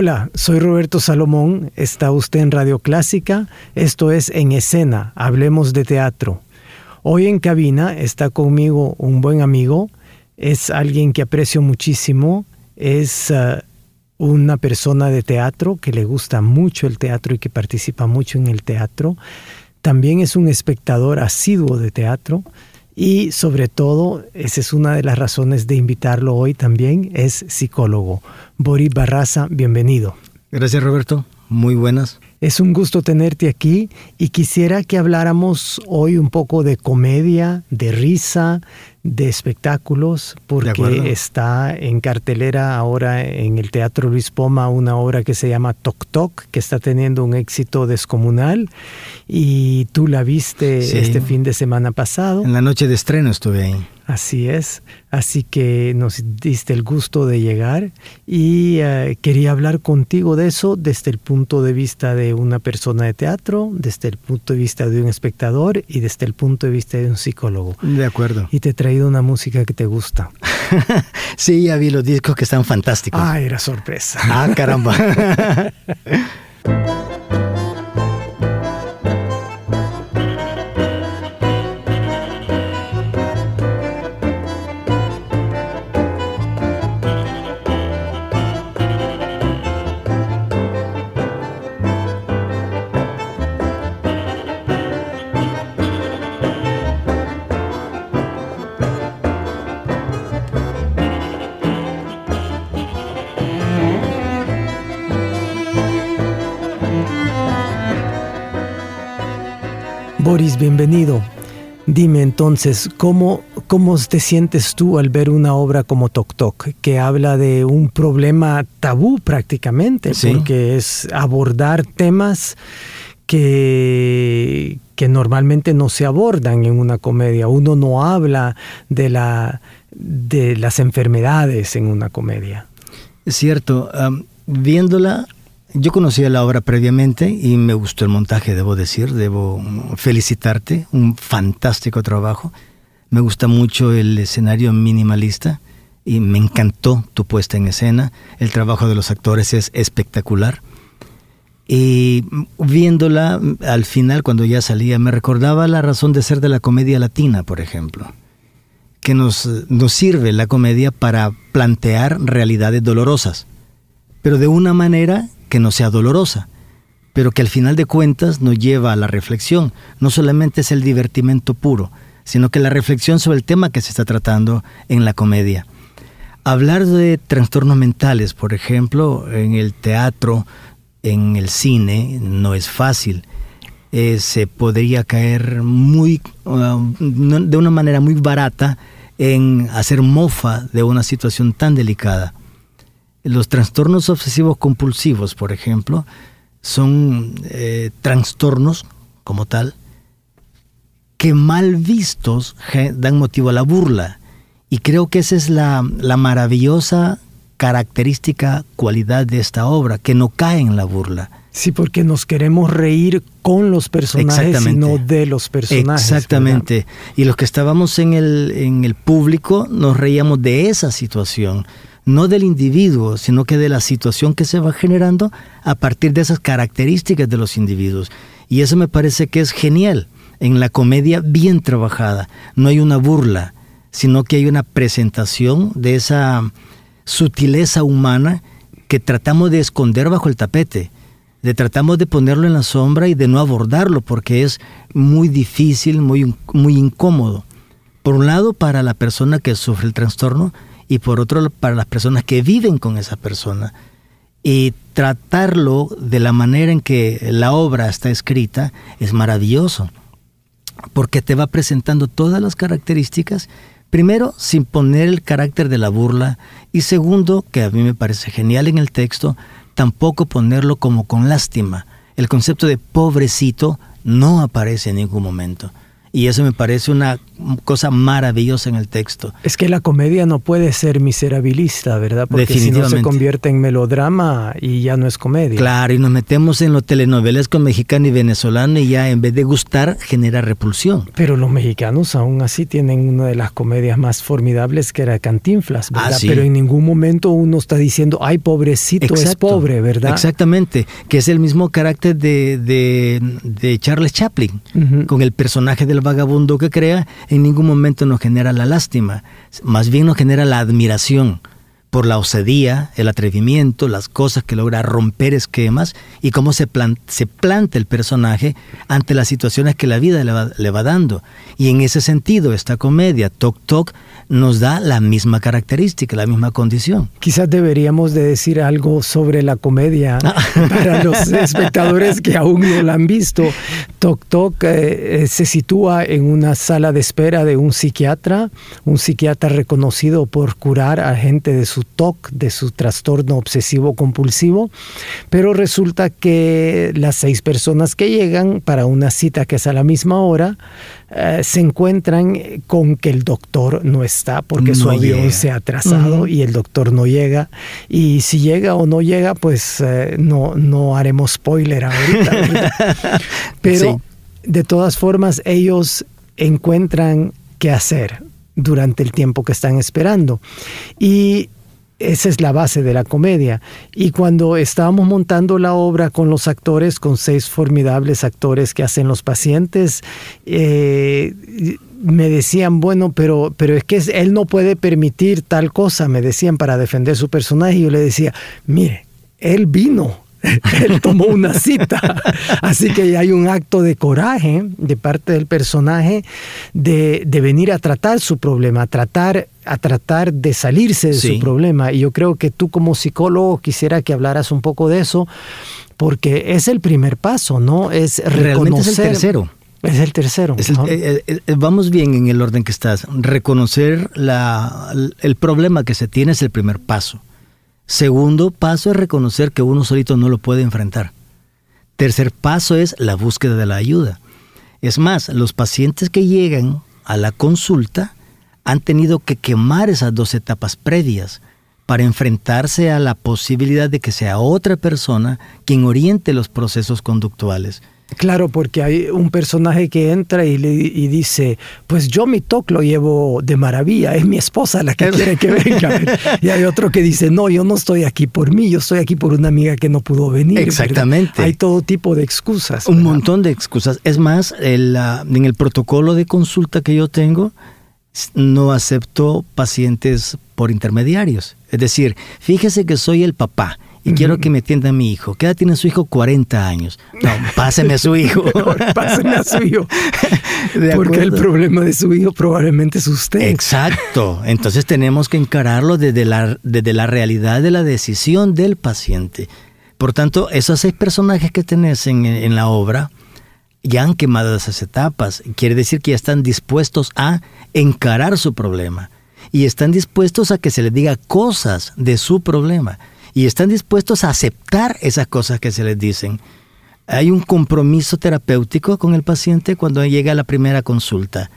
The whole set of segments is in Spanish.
Hola, soy Roberto Salomón, está usted en Radio Clásica, esto es En Escena, Hablemos de Teatro. Hoy en cabina está conmigo un buen amigo, es alguien que aprecio muchísimo, es uh, una persona de teatro que le gusta mucho el teatro y que participa mucho en el teatro. También es un espectador asiduo de teatro y sobre todo, esa es una de las razones de invitarlo hoy también, es psicólogo. Boris Barraza, bienvenido. Gracias Roberto, muy buenas. Es un gusto tenerte aquí y quisiera que habláramos hoy un poco de comedia, de risa, de espectáculos, porque está en cartelera ahora en el Teatro Luis Poma una obra que se llama Toc Toc, que está teniendo un éxito descomunal y tú la viste este fin de semana pasado. En la noche de estreno estuve ahí. Así es, así que nos diste el gusto de llegar y eh, quería hablar contigo de eso desde el punto de vista de una persona de teatro, desde el punto de vista de un espectador y desde el punto de vista de un psicólogo. De acuerdo. Y te he traído una música que te gusta. sí, ya vi los discos que están fantásticos. Ah, era sorpresa. Ah, caramba. Boris, bienvenido. Dime entonces, ¿cómo, ¿cómo te sientes tú al ver una obra como Tok Tok, que habla de un problema tabú prácticamente, porque es abordar temas que, que normalmente no se abordan en una comedia. Uno no habla de, la, de las enfermedades en una comedia. Es cierto, viéndola yo conocía la obra previamente y me gustó el montaje, debo decir, debo felicitarte, un fantástico trabajo. Me gusta mucho el escenario minimalista y me encantó tu puesta en escena. El trabajo de los actores es espectacular. Y viéndola al final, cuando ya salía, me recordaba la razón de ser de la comedia latina, por ejemplo, que nos, nos sirve la comedia para plantear realidades dolorosas, pero de una manera que no sea dolorosa, pero que al final de cuentas nos lleva a la reflexión. No solamente es el divertimento puro, sino que la reflexión sobre el tema que se está tratando en la comedia. Hablar de trastornos mentales, por ejemplo, en el teatro, en el cine, no es fácil. Eh, se podría caer muy, uh, de una manera muy barata en hacer mofa de una situación tan delicada. Los trastornos obsesivos compulsivos, por ejemplo, son eh, trastornos como tal que mal vistos dan motivo a la burla. Y creo que esa es la, maravillosa característica, cualidad de esta obra, que no cae en la burla. Sí, porque nos queremos reír con los personajes y no de los personajes. Exactamente. Y los que estábamos en el, en el público nos reíamos de esa situación no del individuo, sino que de la situación que se va generando a partir de esas características de los individuos. Y eso me parece que es genial en la comedia bien trabajada. No hay una burla, sino que hay una presentación de esa sutileza humana que tratamos de esconder bajo el tapete. De tratamos de ponerlo en la sombra y de no abordarlo porque es muy difícil, muy, muy incómodo. Por un lado, para la persona que sufre el trastorno, y por otro para las personas que viven con esa persona. Y tratarlo de la manera en que la obra está escrita es maravilloso, porque te va presentando todas las características, primero sin poner el carácter de la burla y segundo, que a mí me parece genial en el texto, tampoco ponerlo como con lástima. El concepto de pobrecito no aparece en ningún momento. Y eso me parece una cosa maravillosa en el texto. Es que la comedia no puede ser miserabilista, ¿verdad? Porque si no se convierte en melodrama y ya no es comedia. Claro, y nos metemos en lo telenovelesco mexicano y venezolano y ya en vez de gustar genera repulsión. Pero los mexicanos aún así tienen una de las comedias más formidables que era Cantinflas, ¿verdad? Ah, Pero en ningún momento uno está diciendo, ay, pobrecito, es pobre, ¿verdad? Exactamente, que es el mismo carácter de, de, Charles Chaplin, con el personaje del vagabundo que crea en ningún momento nos genera la lástima, más bien nos genera la admiración por la osadía, el atrevimiento, las cosas que logra romper esquemas y cómo se, se planta el personaje ante las situaciones que la vida le va, le va, dando. Y en ese sentido, esta comedia, Tok Tok, nos da la misma característica, la misma condición. Quizás deberíamos de decir algo sobre la comedia ah. para los espectadores que aún no la han visto. Tok Tok eh, eh, se sitúa en una sala de espera de un psiquiatra, un psiquiatra reconocido por curar a gente de su TOC, de su trastorno obsesivo compulsivo, pero resulta que las seis personas que llegan para una cita que es a la misma hora, eh, se encuentran con que el doctor no está porque su avión se ha atrasado y el doctor no llega. Y si llega o no llega, pues eh, no, no haremos spoiler ahorita. Pero de todas formas, ellos encuentran qué hacer durante el tiempo que están esperando. Y esa es la base de la comedia. Y cuando estábamos montando la obra con los actores, con seis formidables actores que hacen los pacientes, eh, me decían, bueno, pero, pero es que él no puede permitir tal cosa, me decían para defender su personaje. Y yo le decía, mire, él vino él tomó una cita. Así que hay un acto de coraje de parte del personaje de, venir a tratar su problema, a tratar, a tratar de salirse de su problema. Y yo creo que tú como psicólogo quisiera que hablaras un poco de eso, porque es el primer paso, ¿no? Es reconocer. es el tercero. Es el tercero. Eh, eh, vamos bien en el orden que estás. Reconocer la, el problema que se tiene es el primer paso. Segundo paso es reconocer que uno solito no lo puede enfrentar. Tercer paso es la búsqueda de la ayuda. Es más, los pacientes que llegan a la consulta han tenido que quemar esas dos etapas previas para enfrentarse a la posibilidad de que sea otra persona quien oriente los procesos conductuales. Claro, porque hay un personaje que entra y, le, dice, pues yo mi TOC lo llevo de maravilla, es mi esposa la que quiere que venga. y hay otro que dice, no, yo no estoy aquí por mí, yo estoy aquí por una amiga que no pudo venir. Exactamente. Hay todo tipo de excusas. Un montón de excusas. Es más, en el protocolo de consulta que yo tengo, no acepto pacientes por intermediarios. Es decir, fíjese que soy el papá y quiero que me atienda a mi hijo. ¿Qué edad tiene su hijo? 40 años. No, páseme a su hijo. páseme a su hijo. Porque el problema de su hijo probablemente es usted. Exacto. Entonces tenemos que encararlo desde la, desde la realidad de la decisión del paciente. Por tanto, esos seis personajes que tenés en, en la obra ya han quemado esas etapas. Quiere decir que ya están dispuestos a encarar su problema. Y están dispuestos a que se les diga cosas de su problema y están dispuestos a aceptar esas cosas que se les dicen. Hay un compromiso terapéutico con el paciente cuando llega la primera consulta.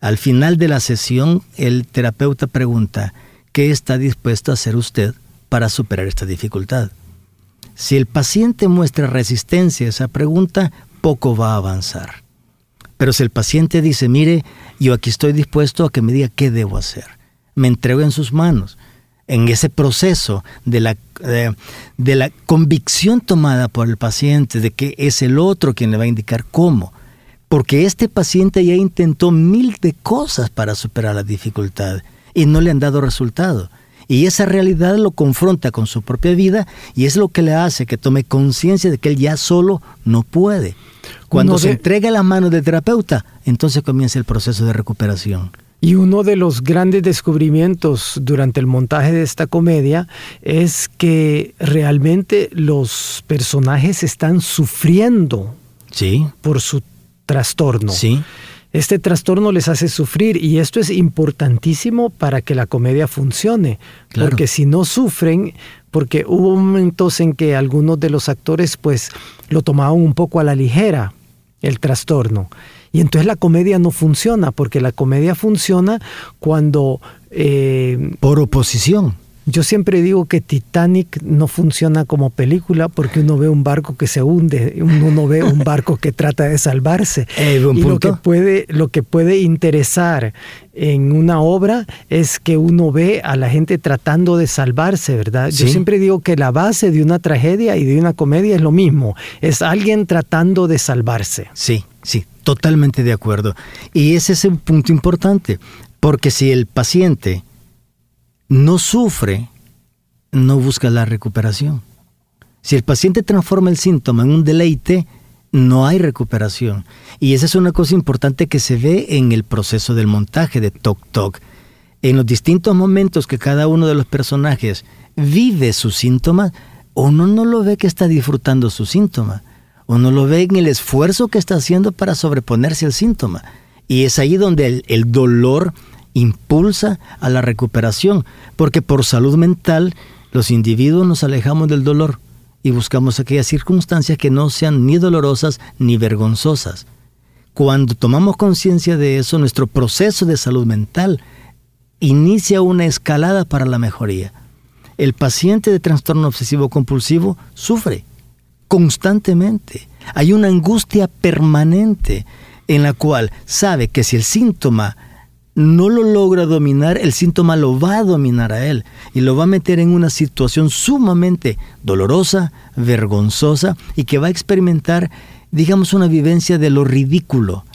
Al final de la sesión, el terapeuta pregunta, ¿qué está dispuesto a hacer usted para superar esta dificultad? Si el paciente muestra resistencia a esa pregunta, poco va a avanzar. Pero si el paciente dice, mire, yo aquí estoy dispuesto a que me diga qué debo hacer, me entrego en sus manos, en ese proceso de la, de, la convicción tomada por el paciente de que es el otro quien le va a indicar cómo. Porque este paciente ya intentó mil de cosas para superar la dificultad y no le han dado resultado. Y esa realidad lo confronta con su propia vida y es lo que le hace que tome conciencia de que él ya solo no puede. Cuando se entrega la mano del terapeuta, entonces comienza el proceso de recuperación. Y uno de los grandes descubrimientos durante el montaje de esta comedia es que realmente los personajes están sufriendo sí. por su trastorno. Sí. Este trastorno les hace sufrir y esto es importantísimo para que la comedia funcione, Claro. porque si no sufren, porque hubo momentos en que algunos de los actores pues lo tomaban un poco a la ligera, el trastorno. Y entonces la comedia no funciona, porque la comedia funciona cuando... eh, Por oposición. yo siempre digo que Titanic no funciona como película porque uno ve un barco que se hunde, uno no ve un barco que trata de salvarse. Eh, buen y lo que, puede, lo que puede interesar en una obra es que uno ve a la gente tratando de salvarse, ¿verdad? Yo siempre digo que la base de una tragedia y de una comedia es lo mismo, es alguien tratando de salvarse. Sí, sí, totalmente de acuerdo. Y ese es un punto importante, porque si el paciente no sufre, no busca la recuperación. Si el paciente transforma el síntoma en un deleite, no hay recuperación. Y esa es una cosa importante que se ve en el proceso del montaje de Tok Tok. En los distintos momentos que cada uno de los personajes vive sus síntomas, uno no lo ve que está disfrutando su síntoma. Uno lo ve en el esfuerzo que está haciendo para sobreponerse al síntoma. Y es ahí donde el, el dolor impulsa a la recuperación, porque por salud mental los individuos nos alejamos del dolor y buscamos aquellas circunstancias que no sean ni dolorosas ni vergonzosas. Cuando tomamos conciencia de eso, nuestro proceso de salud mental inicia una escalada para la mejoría. El paciente de trastorno obsesivo compulsivo sufre constantemente. Hay una angustia permanente en la cual sabe que si el síntoma no lo logra dominar, el síntoma lo va a dominar a él y lo va a meter en una situación sumamente dolorosa, vergonzosa y que va a experimentar, digamos, una vivencia de lo ridículo.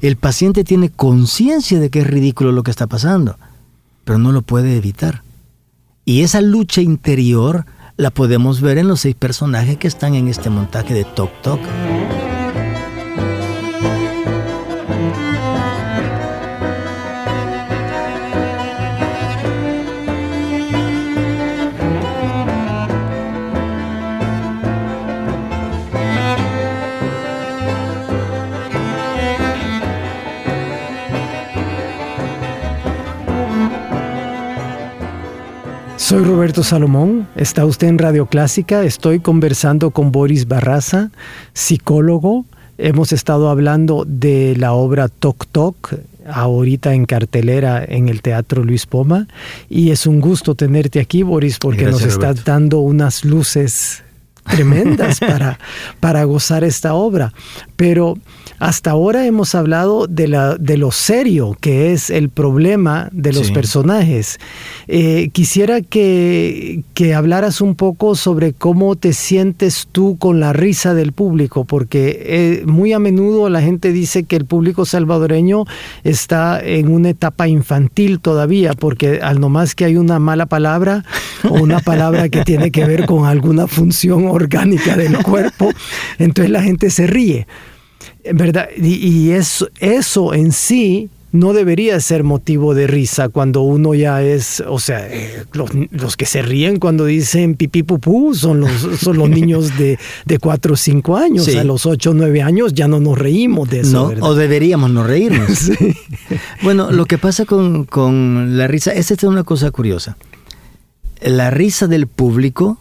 El paciente tiene conciencia de que es ridículo lo que está pasando, pero no lo puede evitar. Y esa lucha interior la podemos ver en los seis personajes que están en este montaje de Tok Tok. Soy Roberto Salomón, está usted en Radio Clásica, estoy conversando con Boris Barraza, psicólogo. Hemos estado hablando de la obra Tok Tok, ahorita en cartelera en el Teatro Luis Poma, y es un gusto tenerte aquí, Boris, porque Gracias, nos estás Roberto. dando unas luces tremendas para, para gozar esta obra. Pero hasta ahora hemos hablado de, la, de lo serio que es el problema de los Sí. personajes. Eh, quisiera que, que hablaras un poco sobre cómo te sientes tú con la risa del público, porque eh, muy a menudo la gente dice que el público salvadoreño está en una etapa infantil todavía, porque al nomás que hay una mala palabra o una palabra que tiene que ver con alguna función orgánica del cuerpo, entonces la gente se ríe. ¿Verdad? Y, y eso, eso en sí no debería ser motivo de risa cuando uno ya es, o sea, eh, los, los que se ríen cuando dicen pipí pupú son los, son los niños de, de 4 o 5 años. Sí. A los 8 o 9 años ya no nos reímos de eso. No, ¿verdad? o deberíamos no reírnos. Bueno, lo que pasa con, con la risa, esta es una cosa curiosa. La risa del público,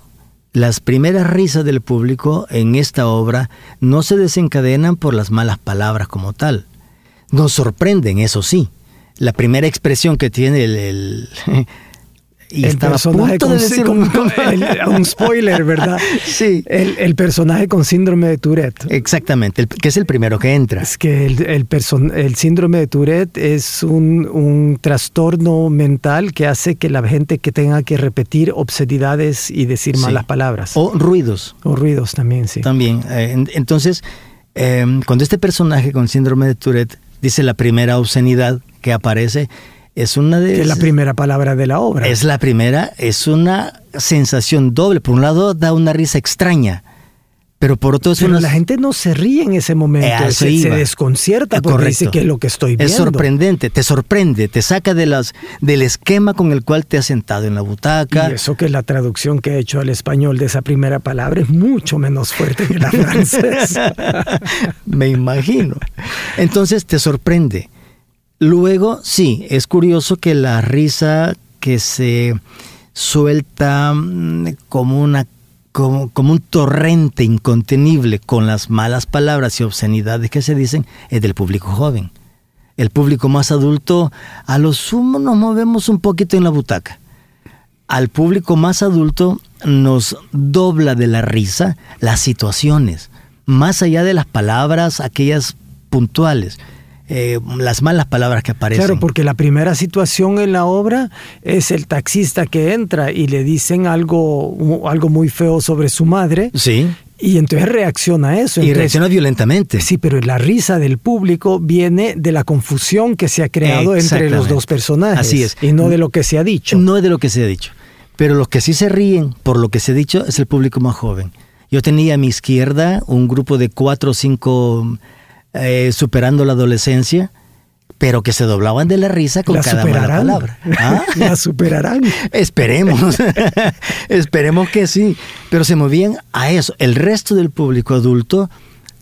las primeras risas del público en esta obra no se desencadenan por las malas palabras como tal. Nos sorprenden, eso sí. La primera expresión que tiene el... y el estaba a personaje punto de con, decir con- un- con- el- un spoiler, ¿verdad? Sí. El, el personaje con síndrome de Tourette. Exactamente, el- que es el primero que entra. Es que el, el, person- el síndrome de Tourette es un, un trastorno mental que hace que la gente que tenga que repetir obscenidades y decir Sí. malas palabras. O ruidos. O ruidos también, sí. También. eh, en- entonces, eh, cuando este personaje con síndrome de Tourette dice la primera obscenidad que aparece, es una de Que es la primera palabra de la obra. es la primera, es una sensación doble. Por un lado, da una risa extraña, Pero por otro Pero la gente no se ríe en ese momento, Eh, se, se desconcierta porque Correcto. dice que es lo que estoy viendo. Es sorprendente, te sorprende, te saca de las, del esquema con el cual te has sentado en la butaca. Y eso que la traducción que he hecho al español de esa primera palabra es mucho menos fuerte que la francesa. Me imagino. Entonces te sorprende. Luego, sí, es curioso que la risa que se suelta mm, como una como, como un torrente incontenible con las malas palabras y obscenidades que se dicen es del público joven. El público más adulto, a lo sumo nos movemos un poquito en la butaca. Al público más adulto nos dobla de la risa las situaciones, más allá de las palabras, aquellas puntuales. Eh, las malas palabras que aparecen. Claro, porque la primera situación en la obra es el taxista que entra y le dicen algo, algo muy feo sobre su madre. Sí. Y entonces reacciona a eso. Y Entonces, reacciona violentamente. Sí, pero la risa del público viene de la confusión que se ha creado entre los dos personajes. Así es. Y no de lo que se ha dicho. No es de lo que se ha dicho. Pero los que sí se ríen por lo que se ha dicho es el público más joven. Yo tenía a mi izquierda un grupo de cuatro o cinco eh, superando la adolescencia, pero que se doblaban de la risa con la cada mala palabra. ¿Ah? La superarán. Esperemos, esperemos que sí, pero se movían a eso. El resto del público adulto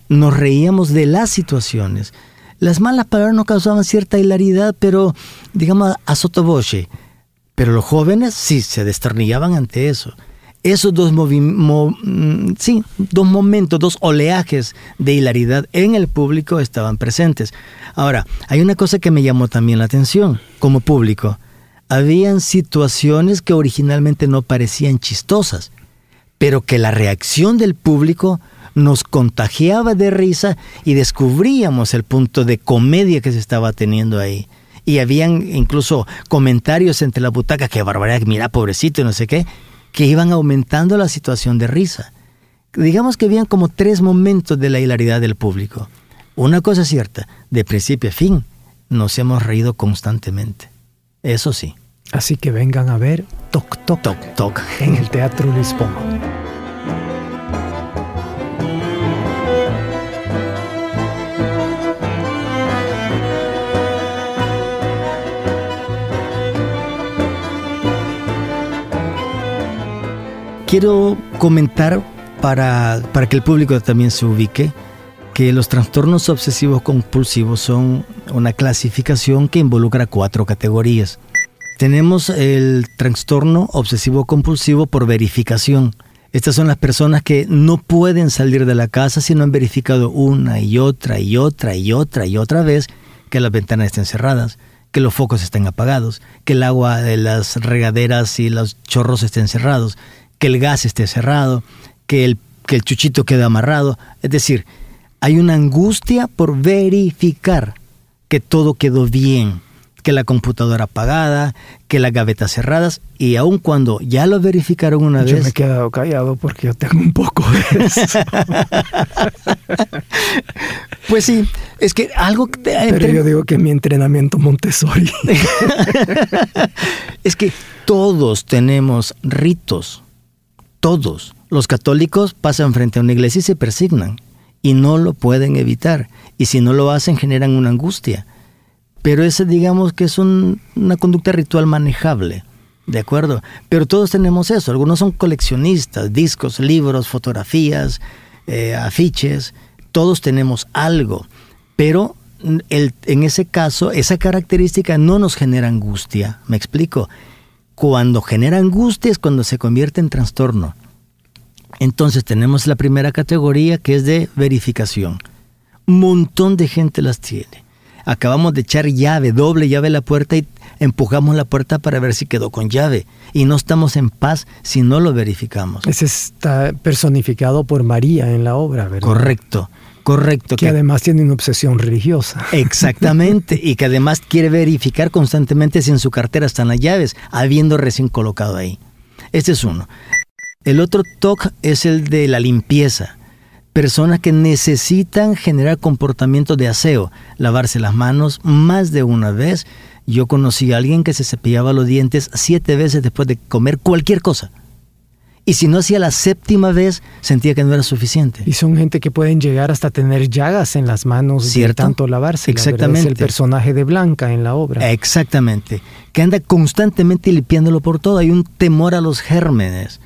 nos reíamos de las situaciones. Las malas palabras nos causaban cierta hilaridad, pero digamos a sotoboche. Pero los jóvenes sí se destornillaban ante eso. Esos dos, mo- mm, sí, dos momentos, dos oleajes de hilaridad en el público estaban presentes. Ahora, hay una cosa que me llamó también la atención como público. Habían situaciones que originalmente no parecían chistosas, pero que la reacción del público nos contagiaba de risa y descubríamos el punto de comedia que se estaba teniendo ahí. Y habían incluso comentarios entre la butaca, que barbaridad, mira, pobrecito, no sé qué, que iban aumentando la situación de risa. Digamos que habían como tres momentos de la hilaridad del público. Una cosa es cierta, de principio a fin, nos hemos reído constantemente. Eso sí. Así que vengan a ver Toc Toc, Toc, toc. en el Teatro Luis Quiero comentar para, para que el público también se ubique que los trastornos obsesivos compulsivos son una clasificación que involucra cuatro categorías. Tenemos el trastorno obsesivo compulsivo por verificación. Estas son las personas que no pueden salir de la casa si no han verificado una y otra y otra y otra y otra vez que las ventanas estén cerradas, que los focos estén apagados, que el agua de las regaderas y los chorros estén cerrados, que el gas esté cerrado, que el, que el chuchito quede amarrado. Es decir, hay una angustia por verificar que todo quedó bien, que la computadora apagada, que las gavetas cerradas, y aun cuando ya lo verificaron una Yo vez, me he quedado callado porque yo tengo un poco de eso. pues sí, es que algo que te- Pero yo digo que mi entrenamiento Montessori. es que todos tenemos ritos, todos. Los católicos pasan frente a una iglesia y se persignan y no lo pueden evitar. Y si no lo hacen generan una angustia. Pero ese digamos que es un- una conducta ritual manejable. ¿De acuerdo? Pero todos tenemos eso. Algunos son coleccionistas, discos, libros, fotografías, eh, afiches. Todos tenemos algo. Pero en ese caso, esa característica no nos genera angustia. ¿Me explico? Cuando genera angustia es cuando se convierte en trastorno. Entonces tenemos la primera categoría que es de verificación. Un montón de gente las tiene. Acabamos de echar llave, doble llave a la puerta y empujamos la puerta para ver si quedó con llave. Y no estamos en paz si no lo verificamos. Ese está personificado por María en la obra, ¿verdad? Correcto, correcto. Que además tiene una obsesión religiosa. Exactamente, y que además quiere verificar constantemente si en su cartera están las llaves, habiendo recién colocado ahí. Este es uno. El otro TOC es el de la limpieza. Personas que necesitan generar comportamientos de aseo, lavarse las manos más de una vez. Yo conocí a alguien que se cepillaba los dientes siete veces después de comer cualquier cosa. Y si no hacía la séptima vez, sentía que no era suficiente. Y son gente que pueden llegar hasta tener llagas en las manos ¿Cierto? de tanto lavarse. Exactamente. Es el personaje de Blanca en la obra. Exactamente. Que anda constantemente limpiándolo por todo. Hay un temor a los gérmenes.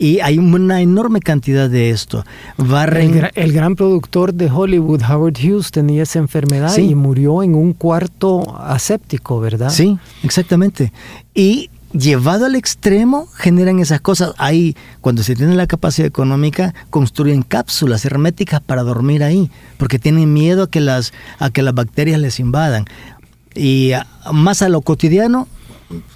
Y hay una enorme cantidad de esto. Barren. El, gra- el gran productor de Hollywood, Howard Hughes, tenía esa enfermedad Sí. y murió en un cuarto aséptico, ¿verdad? Sí, exactamente. Y llevado al extremo generan esas cosas. Ahí, cuando se tiene la capacidad económica, construyen cápsulas herméticas para dormir ahí, porque tienen miedo a que las, a que las bacterias les invadan. Y ah, más a lo cotidiano,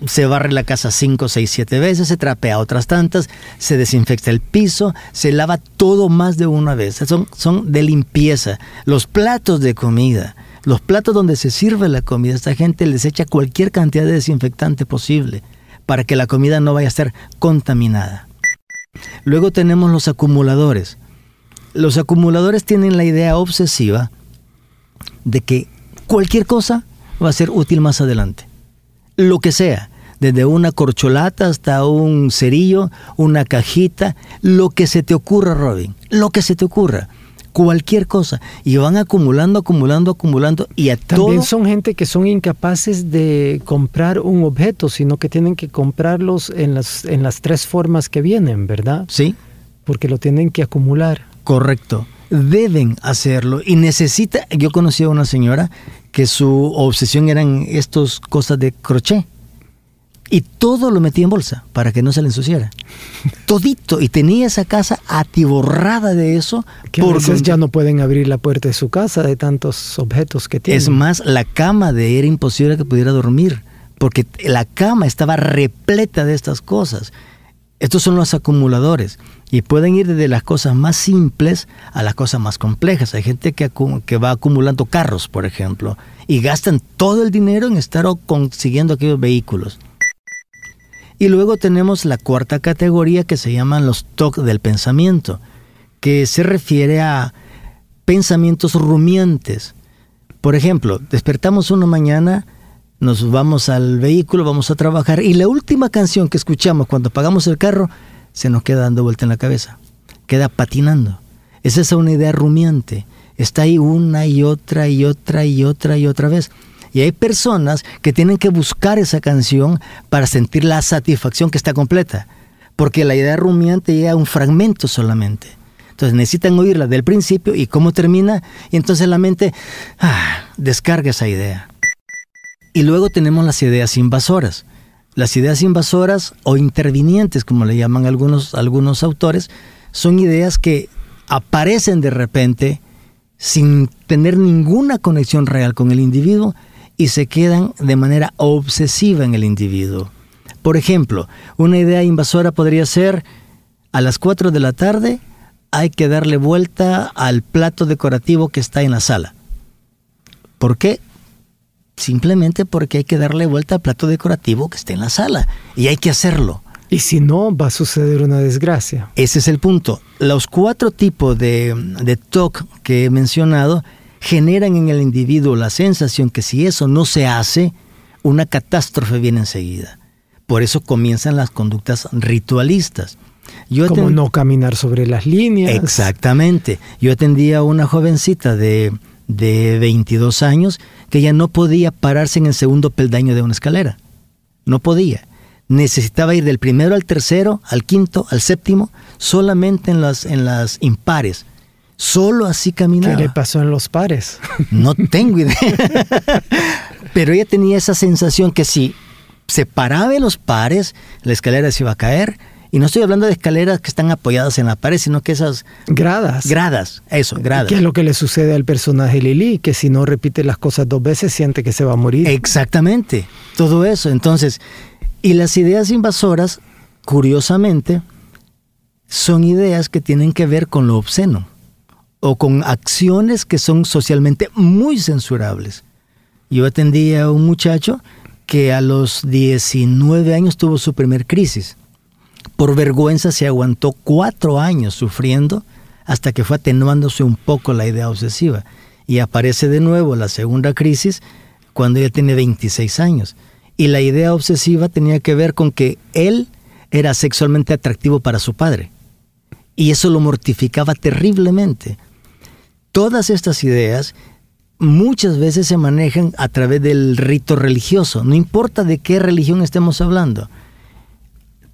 se barre la casa 5, 6, 7 veces, se trapea otras tantas, se desinfecta el piso, se lava todo más de una vez. Son, son de limpieza. Los platos de comida, los platos donde se sirve la comida, esta gente les echa cualquier cantidad de desinfectante posible para que la comida no vaya a estar contaminada. Luego tenemos los acumuladores. Los acumuladores tienen la idea obsesiva de que cualquier cosa va a ser útil más adelante. Lo que sea, desde una corcholata hasta un cerillo, una cajita, lo que se te ocurra, Robin, lo que se te ocurra, cualquier cosa. Y van acumulando, acumulando, acumulando y a También todo... son gente que son incapaces de comprar un objeto, sino que tienen que comprarlos en las, en las tres formas que vienen, ¿verdad? Sí, Porque lo tienen que acumular. Correcto. Deben hacerlo y necesita. Yo conocí a una señora que su obsesión eran estas cosas de crochet y todo lo metía en bolsa para que no se le ensuciara. Todito. Y tenía esa casa atiborrada de eso. Que a por veces donde- ya no pueden abrir la puerta de su casa de tantos objetos que tienen. Es más, la cama de era imposible que pudiera dormir porque la cama estaba repleta de estas cosas. Estos son los acumuladores y pueden ir desde las cosas más simples a las cosas más complejas. Hay gente que, que va acumulando carros, por ejemplo, y gastan todo el dinero en estar o- consiguiendo aquellos vehículos. Y luego tenemos la cuarta categoría que se llaman los TOC del pensamiento, que se refiere a pensamientos rumiantes. Por ejemplo, despertamos una mañana, nos vamos al vehículo, vamos a trabajar y la última canción que escuchamos cuando apagamos el carro se nos queda dando vuelta en la cabeza, queda patinando. Esa es una idea rumiante. Está ahí una y otra y otra y otra y otra vez. Y hay personas que tienen que buscar esa canción para sentir la satisfacción que está completa. Porque la idea rumiante llega a un fragmento solamente. Entonces necesitan oírla del principio y cómo termina. Y entonces la mente ah, descarga esa idea. Y luego tenemos las ideas invasoras. Las ideas invasoras o intervinientes, como le llaman algunos, algunos autores, son ideas que aparecen de repente sin tener ninguna conexión real con el individuo y se quedan de manera obsesiva en el individuo. Por ejemplo, una idea invasora podría ser a las 4 de la tarde hay que darle vuelta al plato decorativo que está en la sala. ¿Por qué? Simplemente porque hay que darle vuelta al plato decorativo que está en la sala y hay que hacerlo. Y si no, va a suceder una desgracia. Ese es el punto. Los cuatro tipos de, de TOC que he mencionado generan en el individuo la sensación que si eso no se hace, una catástrofe viene enseguida. Por eso comienzan las conductas ritualistas. Yo Como no caminar sobre las líneas. Exactamente. Yo atendía a una jovencita de, de 22 años que ya no podía pararse en el segundo peldaño de una escalera. No podía. Necesitaba ir del primero al tercero, al quinto, al séptimo, solamente en las, en las impares. Solo así ¿Qué caminaba. le pasó en los pares? No tengo idea. Pero ella tenía esa sensación que si se paraba de los pares, la escalera se iba a caer. Y no estoy hablando de escaleras que están apoyadas en la pared, sino que esas Gradas. gradas, eso, gradas. ¿Qué es lo que le sucede al personaje Lili? Que si no repite las cosas dos veces siente que se va a morir. Exactamente, todo eso. Entonces, y las ideas invasoras, curiosamente, son ideas que tienen que ver con lo obsceno o con acciones que son socialmente muy censurables. Yo atendí a un muchacho que a los 19 años tuvo su primer crisis. Por vergüenza se aguantó cuatro años sufriendo hasta que fue atenuándose un poco la idea obsesiva. Y aparece de nuevo la segunda crisis cuando ella tiene 26 años. Y la idea obsesiva tenía que ver con que él era sexualmente atractivo para su padre. Y eso lo mortificaba terriblemente. Todas estas ideas muchas veces se manejan a través del rito religioso, no importa de qué religión estemos hablando.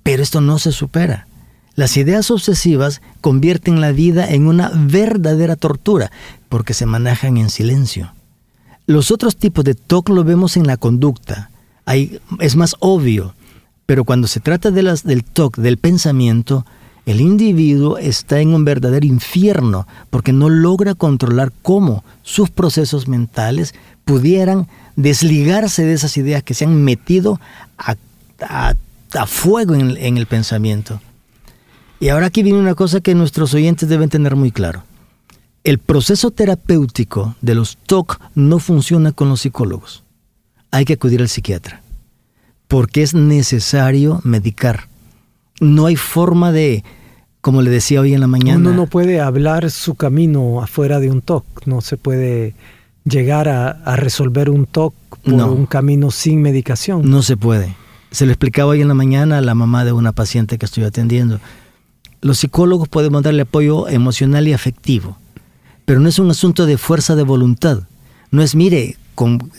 Pero esto no se supera. Las ideas obsesivas convierten la vida en una verdadera tortura porque se manejan en silencio. Los otros tipos de TOC lo vemos en la conducta. es más obvio, pero cuando se trata del TOC, del pensamiento, el individuo está en un verdadero infierno porque no logra controlar cómo sus procesos mentales pudieran desligarse de esas ideas que se han metido a, fuego en el pensamiento. Y ahora aquí viene una cosa que nuestros oyentes deben tener muy claro. El proceso terapéutico de los TOC no funciona con los psicólogos. Hay que acudir al psiquiatra. Porque es necesario medicar. No hay forma de, como le decía hoy en la mañana. Uno no puede hablar su camino afuera de un TOC. No se puede llegar a, resolver un TOC por un camino sin medicación. No se puede. Se lo explicaba hoy en la mañana a la mamá de una paciente que estoy atendiendo los psicólogos podemos darle apoyo emocional y afectivo, pero no es un asunto de fuerza de voluntad. No es, mire, con,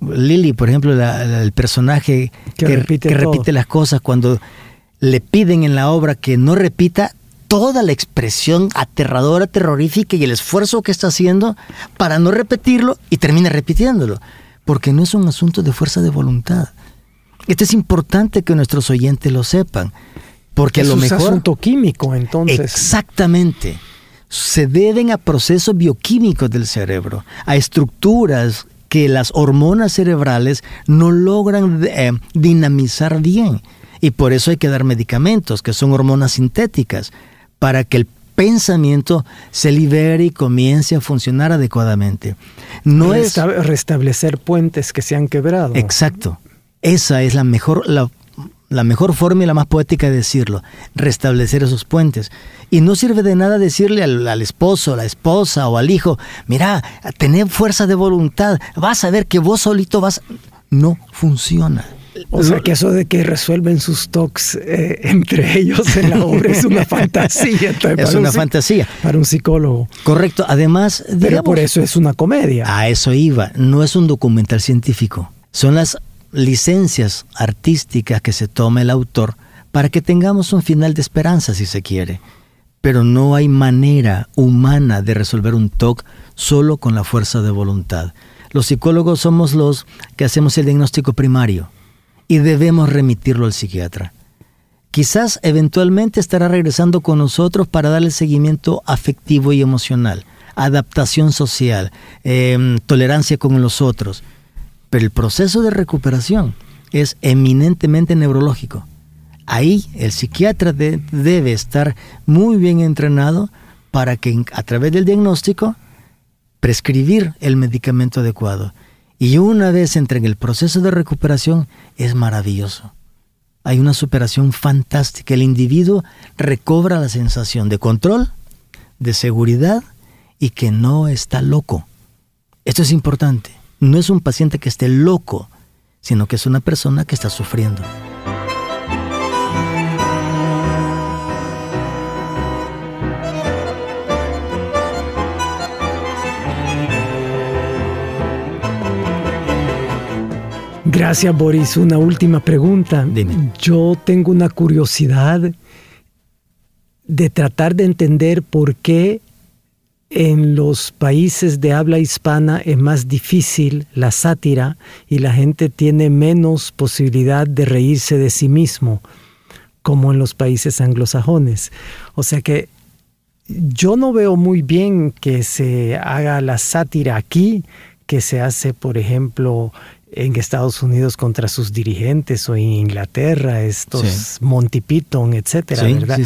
Lily, por ejemplo, el personaje que, repite, repite las cosas, cuando le piden en la obra que no repita toda la expresión aterradora, terrorífica y el esfuerzo que está haciendo para no repetirlo y termina repitiéndolo, porque no es un asunto de fuerza de voluntad. Esto es importante que nuestros oyentes lo sepan. Porque es lo mejor. Es asunto químico, entonces. Exactamente. Se deben a procesos bioquímicos del cerebro, a estructuras que las hormonas cerebrales no logran eh, dinamizar bien. Y por eso hay que dar medicamentos, que son hormonas sintéticas, para que el pensamiento se libere y comience a funcionar adecuadamente. No es restablecer puentes que se han quebrado. Exacto. Esa es la mejor, la la mejor forma y la más poética de decirlo, restablecer esos puentes. Y no sirve de nada decirle al, esposo, a la esposa o al hijo, mira, tener fuerza de voluntad, vas a ver que vos solito vas... No funciona. O sea que eso de que resuelven sus talks eh, entre ellos en la obra es una fantasía. es una fantasía. Para un psicólogo. Correcto. Además... Pero por eso es una comedia. A eso iba. No es un documental científico. Son las licencias artísticas que se toma el autor para que tengamos un final de esperanza si se quiere. Pero no hay manera humana de resolver un TOC solo con la fuerza de voluntad. Los psicólogos somos los que hacemos el diagnóstico primario y debemos remitirlo al psiquiatra. Quizás eventualmente estará regresando con nosotros para darle seguimiento afectivo y emocional, adaptación social, em, tolerancia con los otros pero el proceso de recuperación es eminentemente neurológico. Ahí el psiquiatra debe estar muy bien entrenado para que a través del diagnóstico prescribir el medicamento adecuado. Y una vez entre en el proceso de recuperación es maravilloso. Hay una superación fantástica. El individuo recobra la sensación de control, de seguridad y que no está loco. Esto es importante no es un paciente que esté loco, sino que es una persona que está sufriendo. Gracias, Boris. Una última pregunta. Yo tengo una curiosidad de tratar de entender por qué en los países de habla hispana es más difícil la sátira y la gente tiene menos posibilidad de reírse de sí mismo, como en los países anglosajones. O sea que yo no veo muy bien que se haga la sátira aquí, que se hace, por ejemplo, en Estados Unidos contra sus dirigentes o en Inglaterra, estos Monty Python, etcétera, ¿verdad?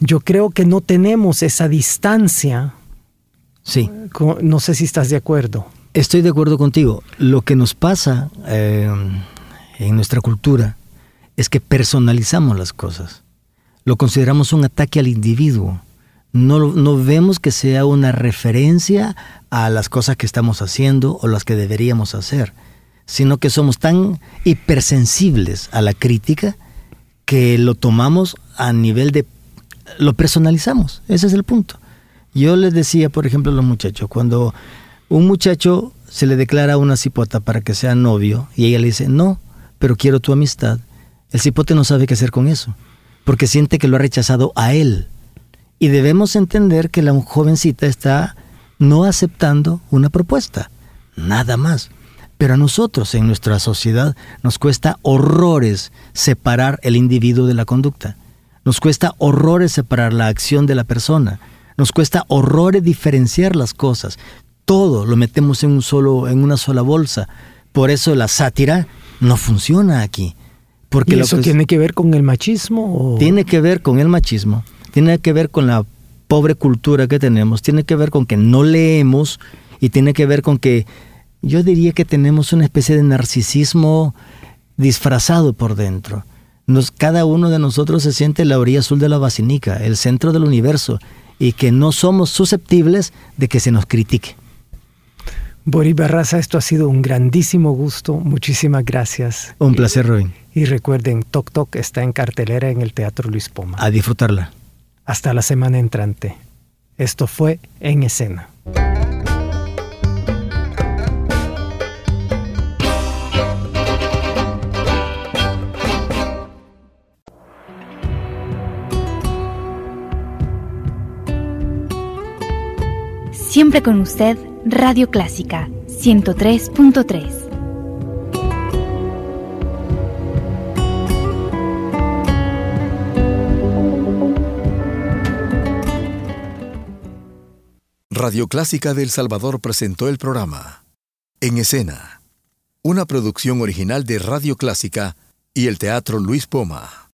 Yo creo que no tenemos esa distancia Sí. No sé si estás de acuerdo. Estoy de acuerdo contigo. Lo que nos pasa eh, en nuestra cultura es que personalizamos las cosas. Lo consideramos un ataque al individuo. No, no vemos que sea una referencia a las cosas que estamos haciendo o las que deberíamos hacer, sino que somos tan hipersensibles a la crítica que lo tomamos a nivel de... lo personalizamos, ese es el punto. Yo les decía, por ejemplo, a los muchachos, cuando un muchacho se le declara a una cipota para que sea novio y ella le dice, no, pero quiero tu amistad, el cipote no sabe qué hacer con eso, porque siente que lo ha rechazado a él. Y debemos entender que la jovencita está no aceptando una propuesta, nada más. Pero a nosotros en nuestra sociedad nos cuesta horrores separar el individuo de la conducta. Nos cuesta horrores separar la acción de la persona. Nos cuesta horrores diferenciar las cosas. Todo lo metemos en un solo en una sola bolsa. Por eso la sátira no funciona aquí. Porque ¿Y eso tiene que ver con el machismo? Tiene que ver con el machismo. Tiene que ver con la pobre cultura que tenemos. Tiene que ver con que no leemos y tiene que ver con que yo diría que tenemos una especie de narcisismo disfrazado por dentro. Nos, cada uno de nosotros se siente la orilla azul de la basinica, el centro del universo, y que no somos susceptibles de que se nos critique. Boris Barraza, esto ha sido un grandísimo gusto. Muchísimas gracias. Un placer, Robin. Y recuerden, Tok Tok está en cartelera en el Teatro Luis Poma. A disfrutarla. Hasta la semana entrante. Esto fue En Escena. Siempre con usted, Radio Clásica 103.3. Radio Clásica de El Salvador presentó el programa En Escena, una producción original de Radio Clásica y el Teatro Luis Poma.